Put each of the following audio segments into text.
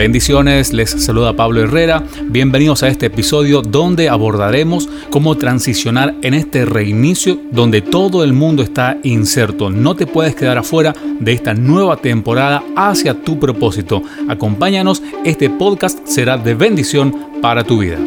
Bendiciones, les saluda Pablo Herrera. Bienvenidos a este episodio donde abordaremos cómo transicionar en este reinicio donde todo el mundo está inserto. No te puedes quedar afuera de esta nueva temporada hacia tu propósito. Acompáñanos, este podcast será de bendición para tu vida.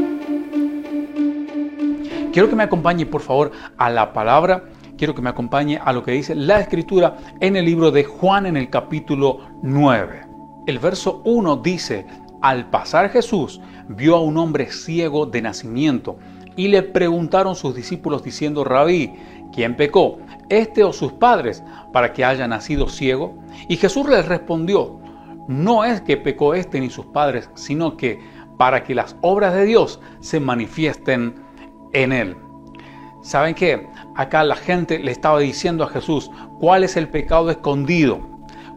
Quiero que me acompañe por favor a la palabra quiero que me acompañe a lo que dice la escritura en el libro de Juan en el capítulo 9. El verso 1 dice, al pasar Jesús vio a un hombre ciego de nacimiento y le preguntaron sus discípulos diciendo, Rabí, ¿quién pecó? ¿Este o sus padres para que haya nacido ciego? Y Jesús les respondió, no es que pecó este ni sus padres, sino que para que las obras de Dios se manifiesten en él. ¿Saben qué? Acá la gente le estaba diciendo a Jesús, ¿cuál es el pecado escondido?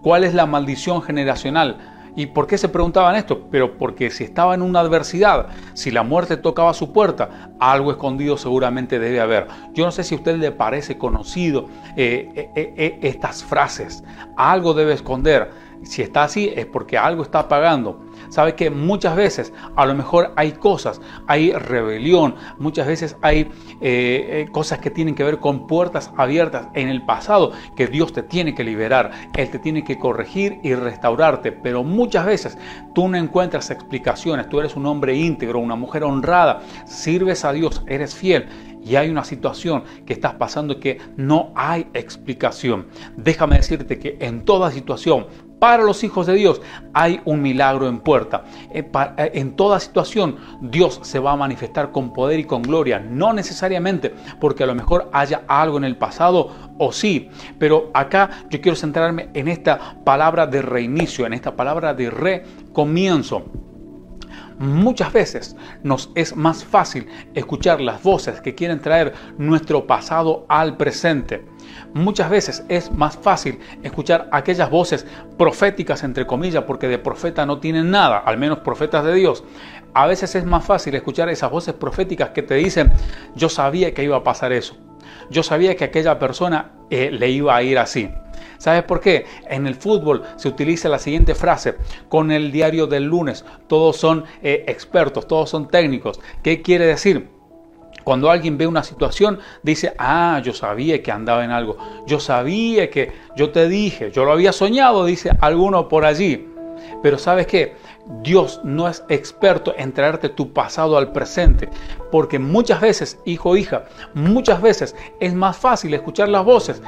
¿Cuál es la maldición generacional? ¿Y por qué se preguntaban esto? Pero porque si estaba en una adversidad, si la muerte tocaba su puerta, algo escondido seguramente debe haber. Yo no sé si a usted le parece conocido eh, eh, eh, estas frases. Algo debe esconder. Si está así es porque algo está pagando. Sabe que muchas veces a lo mejor hay cosas, hay rebelión, muchas veces hay eh, eh, cosas que tienen que ver con puertas abiertas en el pasado que Dios te tiene que liberar, Él te tiene que corregir y restaurarte, pero muchas veces tú no encuentras explicaciones, tú eres un hombre íntegro, una mujer honrada, sirves a Dios, eres fiel y hay una situación que estás pasando que no hay explicación. Déjame decirte que en toda situación para los hijos de Dios hay un milagro en puerta. Eh, eh, en toda situación Dios se va a manifestar con poder y con gloria. No necesariamente porque a lo mejor haya algo en el pasado o sí. Pero acá yo quiero centrarme en esta palabra de reinicio, en esta palabra de recomienzo. Muchas veces nos es más fácil escuchar las voces que quieren traer nuestro pasado al presente. Muchas veces es más fácil escuchar aquellas voces proféticas, entre comillas, porque de profeta no tienen nada, al menos profetas de Dios. A veces es más fácil escuchar esas voces proféticas que te dicen, yo sabía que iba a pasar eso. Yo sabía que aquella persona eh, le iba a ir así. ¿Sabes por qué? En el fútbol se utiliza la siguiente frase, con el diario del lunes, todos son eh, expertos, todos son técnicos. ¿Qué quiere decir? Cuando alguien ve una situación, dice, ah, yo sabía que andaba en algo, yo sabía que yo te dije, yo lo había soñado, dice alguno por allí. Pero sabes qué? Dios no es experto en traerte tu pasado al presente, porque muchas veces, hijo hija, muchas veces es más fácil escuchar las voces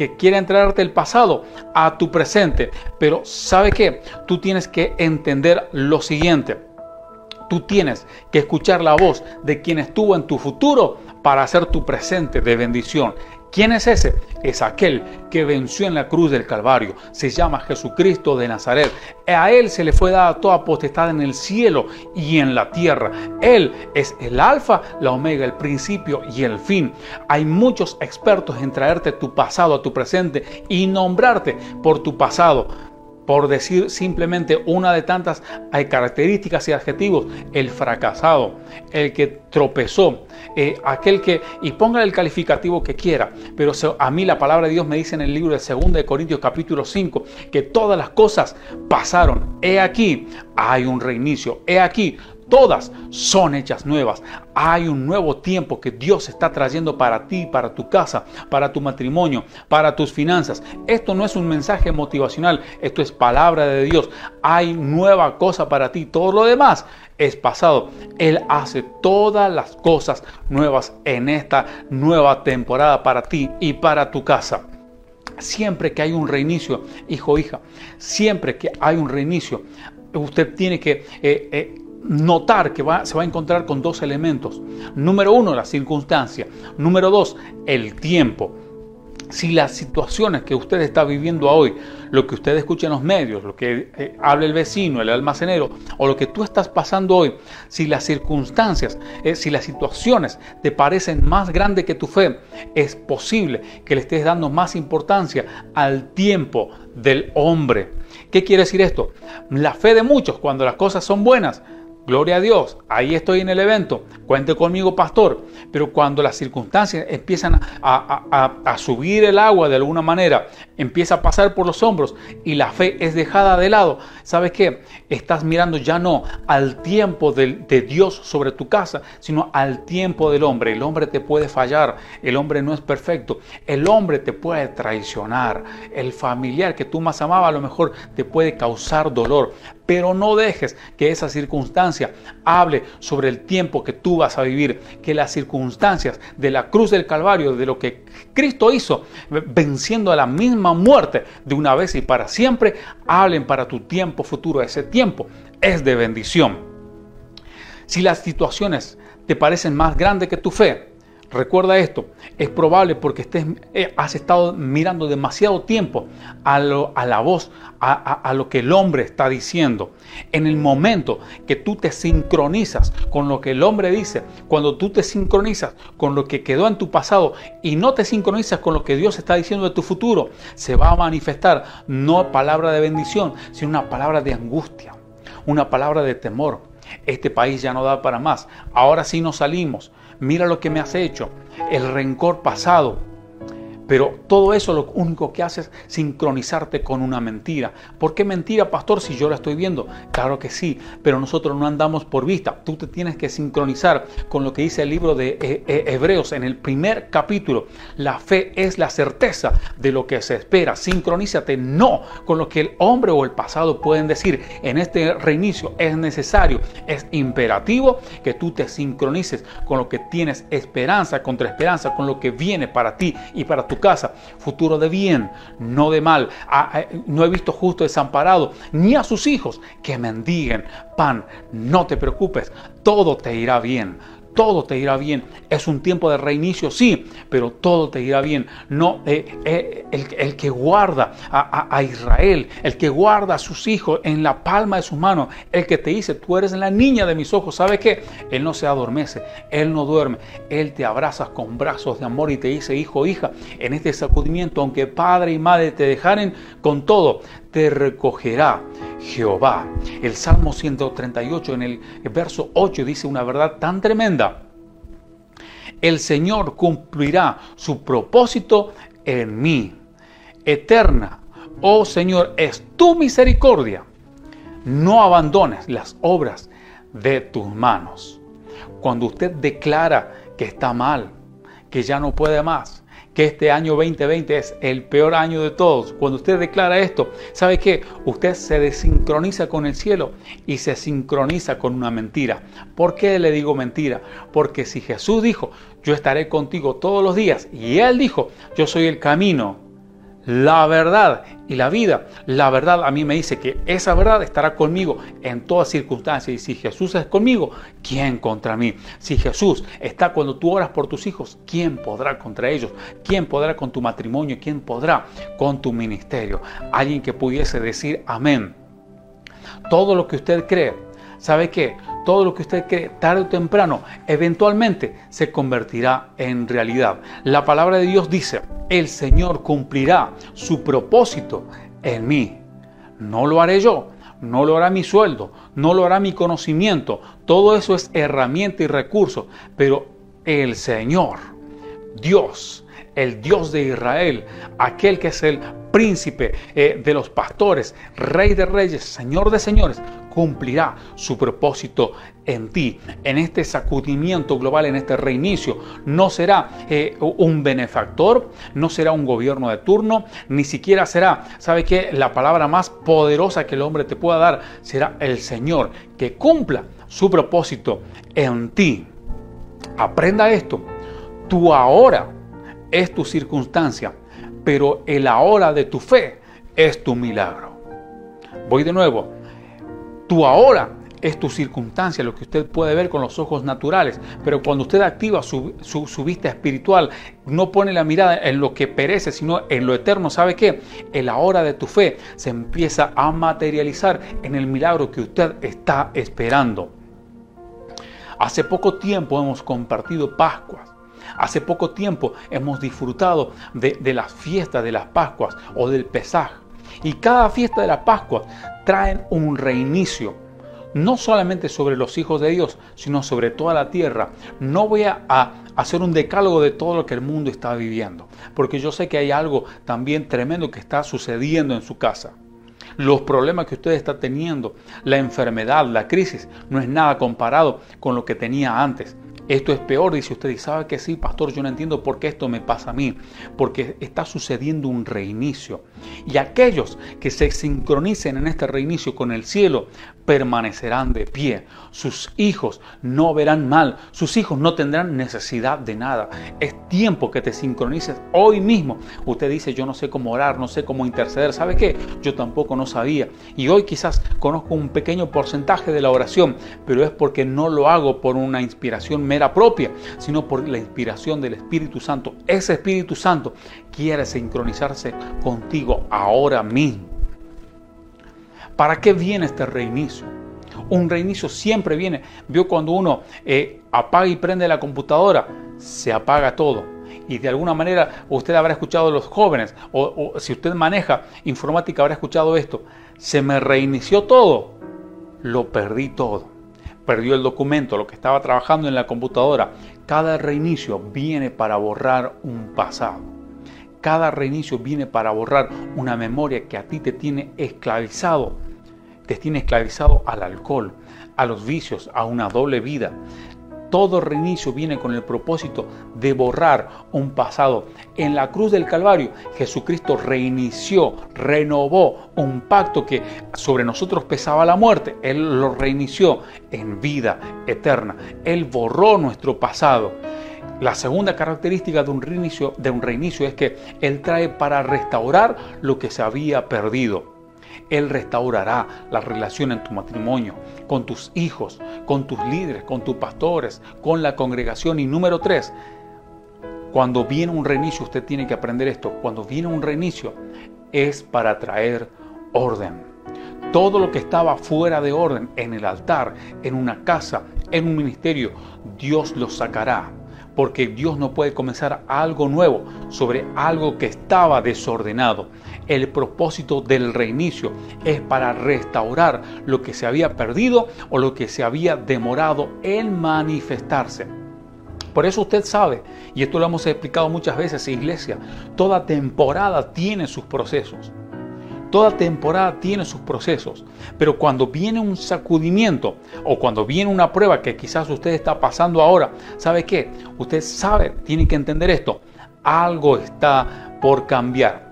que quieren traerte el pasado a tu presente. Pero ¿sabe qué? Tú tienes que entender lo siguiente. Tú tienes que escuchar la voz de quien estuvo en tu futuro para hacer tu presente de bendición. ¿Quién es ese? Es aquel que venció en la cruz del Calvario. Se llama Jesucristo de Nazaret. A Él se le fue dada toda potestad en el cielo y en la tierra. Él es el alfa, la omega, el principio y el fin. Hay muchos expertos en traerte tu pasado a tu presente y nombrarte por tu pasado por decir simplemente una de tantas características y adjetivos, el fracasado, el que tropezó, eh, aquel que, y ponga el calificativo que quiera, pero a mí la palabra de Dios me dice en el libro de 2 de Corintios capítulo 5 que todas las cosas pasaron. He aquí, hay un reinicio, he aquí, todas son hechas nuevas. Hay un nuevo tiempo que Dios está trayendo para ti, para tu casa, para tu matrimonio, para tus finanzas. Esto no es un mensaje motivacional, esto es palabra de Dios. Hay nueva cosa para ti. Todo lo demás es pasado. Él hace todas las cosas nuevas en esta nueva temporada para ti y para tu casa. Siempre que hay un reinicio, hijo hija, siempre que hay un reinicio, usted tiene que eh, eh, notar que se va a encontrar con dos elementos. Número uno, la circunstancia. Número dos, el tiempo. si las situaciones que usted está viviendo hoy, lo que usted escucha en los medios, lo que eh, habla el vecino, el almacenero, o lo que tú estás pasando hoy, si las circunstancias, eh, si las situaciones te parecen más grandes que tu fe, es posible que le estés dando más importancia al tiempo del hombre. ¿Qué quiere decir esto? La fe de muchos, cuando las cosas son buenas, Gloria a Dios, ahí estoy en el evento, cuente conmigo pastor, pero cuando las circunstancias empiezan a, subir el agua de alguna manera, empieza a pasar por los hombros y la fe es dejada de lado, ¿sabes qué? Estás mirando ya no al tiempo de, de Dios sobre tu casa, sino al tiempo del hombre. El hombre te puede fallar, el hombre no es perfecto, el hombre te puede traicionar, el familiar que tú más amabas a lo mejor te puede causar dolor, pero no dejes que esa circunstancia hable sobre el tiempo que tú vas a vivir, que las circunstancias de la cruz del Calvario, de lo que Cristo hizo, venciendo a la misma muerte de una vez y para siempre, hablen para tu tiempo futuro. Ese tiempo es de bendición. Si las situaciones te parecen más grandes que tu fe, Recuerda esto, es probable porque estés, eh, has estado mirando demasiado tiempo a, la voz, a, lo que el hombre está diciendo. En el momento que tú te sincronizas con lo que el hombre dice, cuando tú te sincronizas con lo que quedó en tu pasado y no te sincronizas con lo que Dios está diciendo de tu futuro, se va a manifestar no palabra de bendición, sino una palabra de angustia, una palabra de temor. Este país ya no da para más. Ahora sí nos salimos. Mira lo que me has hecho, el rencor pasado, pero todo eso lo único que hace es sincronizarte con una mentira. ¿Por qué mentira, pastor, si yo la estoy viendo? Claro que sí, pero nosotros no andamos por vista. Tú te tienes que sincronizar con lo que dice el libro de eh, eh, Hebreos en el primer capítulo. La fe es la certeza de lo que se espera. Sincronízate no con lo que el hombre o el pasado pueden decir. En este reinicio es necesario, es imperativo que tú te sincronices con lo que tienes esperanza, contra esperanza, con lo que viene para ti y para tu casa, futuro de bien, no de mal. Ah, eh, no he visto justo desamparado, ni a sus hijos que mendiguen pan. No te preocupes, todo te irá bien todo te irá bien. Es un tiempo de reinicio, sí, pero todo te irá bien. No, eh, eh, el, que guarda a, Israel, el que guarda a sus hijos en la palma de su mano, el que te dice, tú eres la niña de mis ojos, ¿sabe qué? Él no se adormece, Él no duerme, Él te abraza con brazos de amor y te dice, hijo, hija, en este sacudimiento, aunque padre y madre te dejaren con todo, te recogerá Jehová. El Salmo 138 en el verso 8 dice una verdad tan tremenda. El Señor cumplirá su propósito en mí. Eterna, oh Señor, es tu misericordia. No abandones las obras de tus manos. Cuando usted declara que está mal, que ya no puede más, que este año 2020 es el peor año de todos. Cuando usted declara esto, ¿sabe qué? Usted se desincroniza con el cielo y se sincroniza con una mentira. ¿Por qué le digo mentira? Porque si Jesús dijo, yo estaré contigo todos los días, y Él dijo, yo soy el camino, la verdad y la vida. La verdad a mí me dice que esa verdad estará conmigo en todas circunstancias. Y si Jesús es conmigo, ¿quién contra mí? Si Jesús está cuando tú oras por tus hijos, ¿quién podrá contra ellos? ¿Quién podrá con tu matrimonio? ¿Quién podrá con tu ministerio? Alguien que pudiese decir amén. Todo lo que usted cree, ¿sabe qué? Todo lo que usted cree tarde o temprano, eventualmente se convertirá en realidad. La palabra de Dios dice, el Señor cumplirá su propósito en mí. No lo haré yo, no lo hará mi sueldo, no lo hará mi conocimiento. Todo eso es herramienta y recurso, pero el Señor, Dios, el Dios de Israel, aquel que es el príncipe eh, de los pastores, rey de reyes, señor de señores, cumplirá su propósito en ti, en este sacudimiento global, en este reinicio. No será eh, un benefactor, no será un gobierno de turno, ni siquiera será, ¿sabe qué? La palabra más poderosa que el hombre te pueda dar será el Señor, que cumpla su propósito en ti. Aprenda esto. Tú ahora es tu circunstancia, pero el ahora de tu fe es tu milagro. Voy de nuevo. Tu ahora es tu circunstancia, lo que usted puede ver con los ojos naturales. Pero cuando usted activa su, vista espiritual, no pone la mirada en lo que perece, sino en lo eterno, ¿sabe qué? En la hora de tu fe se empieza a materializar en el milagro que usted está esperando. Hace poco tiempo hemos compartido Pascuas. Hace poco tiempo hemos disfrutado de, de las fiestas de las Pascuas o del Pesaj. Y cada fiesta de la Pascua traen un reinicio no solamente sobre los hijos de Dios, sino sobre toda la tierra. No voy a, hacer un decálogo de todo lo que el mundo está viviendo, porque yo sé que hay algo también tremendo que está sucediendo en su casa. Los problemas que usted está teniendo, la enfermedad, la crisis, no es nada comparado con lo que tenía antes. Esto es peor, dice usted, y sabe que sí, pastor, yo no entiendo por qué esto me pasa a mí, porque está sucediendo un reinicio. Y aquellos que se sincronicen en este reinicio con el cielo permanecerán de pie. Sus hijos no verán mal, sus hijos no tendrán necesidad de nada. Es tiempo que te sincronices hoy mismo. Usted dice, yo no sé cómo orar, no sé cómo interceder. ¿Sabe qué? Yo tampoco no sabía. Y hoy quizás conozco un pequeño porcentaje de la oración, pero es porque no lo hago por una inspiración mera propia, sino por la inspiración del Espíritu Santo. Ese Espíritu Santo quiere sincronizarse contigo ahora mismo. ¿Para qué viene este reinicio? Un reinicio siempre viene. Vio cuando uno eh, apaga y prende la computadora, se apaga todo. Y de alguna manera usted habrá escuchado a los jóvenes, o, o si usted maneja informática habrá escuchado esto. Se me reinició todo, lo perdí todo. Perdió el documento, lo que estaba trabajando en la computadora. Cada reinicio viene para borrar un pasado. Cada reinicio viene para borrar una memoria que a ti te tiene esclavizado te tiene esclavizado al alcohol, a los vicios, a una doble vida. Todo reinicio viene con el propósito de borrar un pasado. En la cruz del Calvario, Jesucristo reinició, renovó un pacto que sobre nosotros pesaba la muerte. Él lo reinició en vida eterna. Él borró nuestro pasado. La segunda característica de un reinicio, de un reinicio es que Él trae para restaurar lo que se había perdido. Él restaurará la relación en tu matrimonio, con tus hijos, con tus líderes, con tus pastores, con la congregación. Y número tres, cuando viene un reinicio, usted tiene que aprender esto, cuando viene un reinicio es para traer orden. Todo lo que estaba fuera de orden en el altar, en una casa, en un ministerio, Dios lo sacará porque Dios no puede comenzar algo nuevo sobre algo que estaba desordenado. El propósito del reinicio es para restaurar lo que se había perdido o lo que se había demorado en manifestarse. Por eso usted sabe, y esto lo hemos explicado muchas veces, iglesia, toda temporada tiene sus procesos. Toda temporada tiene sus procesos, pero cuando viene un sacudimiento o cuando viene una prueba que quizás usted está pasando ahora, ¿sabe qué? Usted sabe, tiene que entender esto, algo está por cambiar.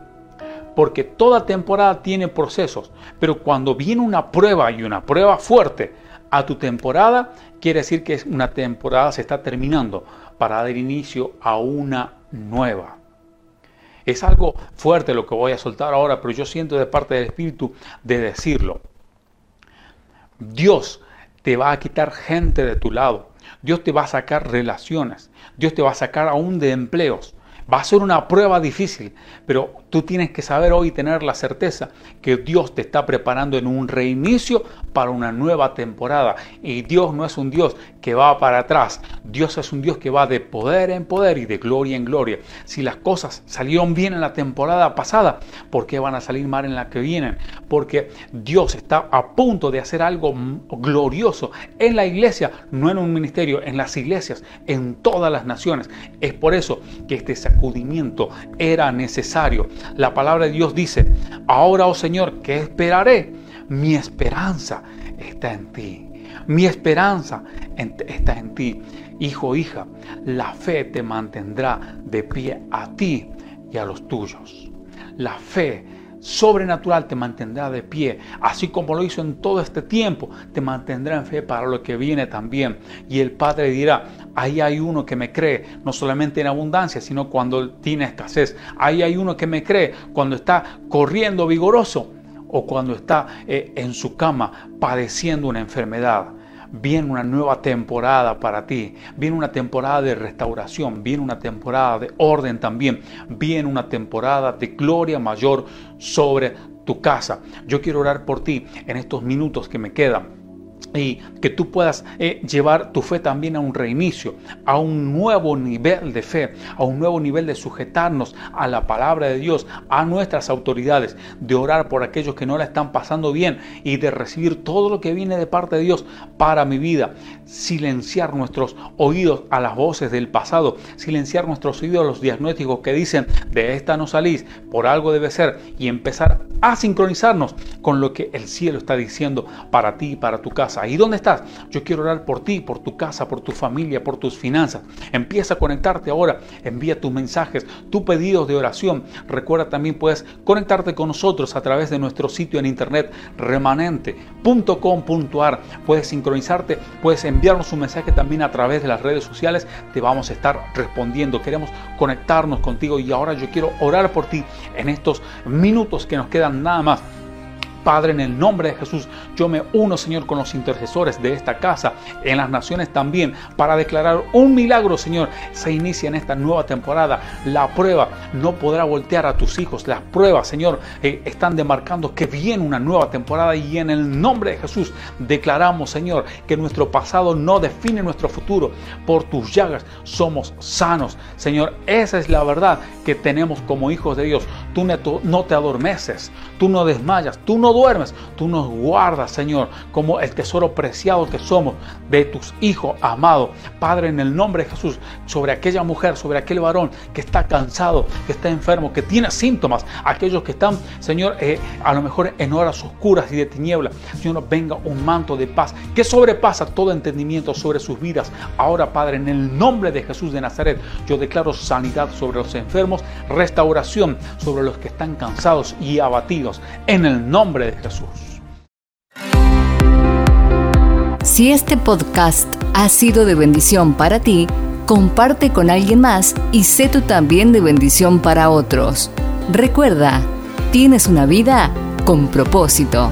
Porque toda temporada tiene procesos, pero cuando viene una prueba y una prueba fuerte a tu temporada, quiere decir que una temporada se está terminando para dar inicio a una nueva. Es algo fuerte lo que voy a soltar ahora, pero yo siento de parte del Espíritu de decirlo. Dios te va a quitar gente de tu lado. Dios te va a sacar relaciones. Dios te va a sacar aún de empleos. Va a ser una prueba difícil, pero tú tienes que saber hoy tener la certeza que Dios te está preparando en un reinicio para una nueva temporada. Y Dios no es un Dios que va para atrás. Dios es un Dios que va de poder en poder y de gloria en gloria. Si las cosas salieron bien en la temporada pasada, ¿por qué van a salir mal en la que vienen? Porque Dios está a punto de hacer algo glorioso en la iglesia, no en un ministerio, en las iglesias, en todas las naciones. Es por eso que este sacudimiento era necesario. La palabra de Dios dice, ahora, oh Señor, ¿qué esperaré? Mi esperanza está en ti. Mi esperanza está en ti. Hijo, hija, la fe te mantendrá de pie a ti y a los tuyos. La fe sobrenatural te mantendrá de pie, así como lo hizo en todo este tiempo, te mantendrá en fe para lo que viene también. Y el Padre dirá, ahí hay uno que me cree, no solamente en abundancia, sino cuando tiene escasez. Ahí hay uno que me cree cuando está corriendo vigoroso o cuando está eh, en su cama padeciendo una enfermedad. Viene una nueva temporada para ti, viene una temporada de restauración, viene una temporada de orden también, viene una temporada de gloria mayor sobre tu casa. Yo quiero orar por ti en estos minutos que me quedan y que tú puedas eh, llevar tu fe también a un reinicio, a un nuevo nivel de fe, a un nuevo nivel de sujetarnos a la palabra de Dios, a nuestras autoridades, de orar por aquellos que no la están pasando bien y de recibir todo lo que viene de parte de Dios para mi vida. Silenciar nuestros oídos a las voces del pasado, silenciar nuestros oídos a los diagnósticos que dicen de esta no salís, por algo debe ser, y empezar a sincronizarnos con lo que el cielo está diciendo para ti y para tu casa. ¿Y dónde estás? Yo quiero orar por ti, por tu casa, por tu familia, por tus finanzas. Empieza a conectarte ahora, envía tus mensajes, tus pedidos de oración. Recuerda también puedes conectarte con nosotros a través de nuestro sitio en internet remanente.com.ar. Puedes sincronizarte, puedes enviarnos un mensaje también a través de las redes sociales. Te vamos a estar respondiendo. Queremos conectarnos contigo y ahora yo quiero orar por ti en estos minutos que nos quedan nada más. Padre, en el nombre de Jesús, yo me uno, Señor, con los intercesores de esta casa, en las naciones también, para declarar un milagro, Señor. Se inicia en esta nueva temporada. La prueba no podrá voltear a tus hijos. Las pruebas, Señor, eh, están demarcando que viene una nueva temporada y en el nombre de Jesús declaramos, Señor, que nuestro pasado no define nuestro futuro. Por tus llagas somos sanos. Señor, esa es la verdad que tenemos como hijos de Dios. Tú no te adormeces, tú no desmayas, tú no duermes, tú nos guardas, Señor, como el tesoro preciado que somos de tus hijos amados. Padre, en el nombre de Jesús, sobre aquella mujer, sobre aquel varón que está cansado, que está enfermo, que tiene síntomas, aquellos que están, Señor, eh, a lo mejor en horas oscuras y de tiniebla, Señor, venga un manto de paz que sobrepasa todo entendimiento sobre sus vidas. Ahora, Padre, en el nombre de Jesús de Nazaret, yo declaro sanidad sobre los enfermos, restauración sobre los que están cansados y abatidos. En el nombre Jesús. Si este podcast ha sido de bendición para ti, comparte con alguien más y sé tú también de bendición para otros. Recuerda, tienes una vida con propósito.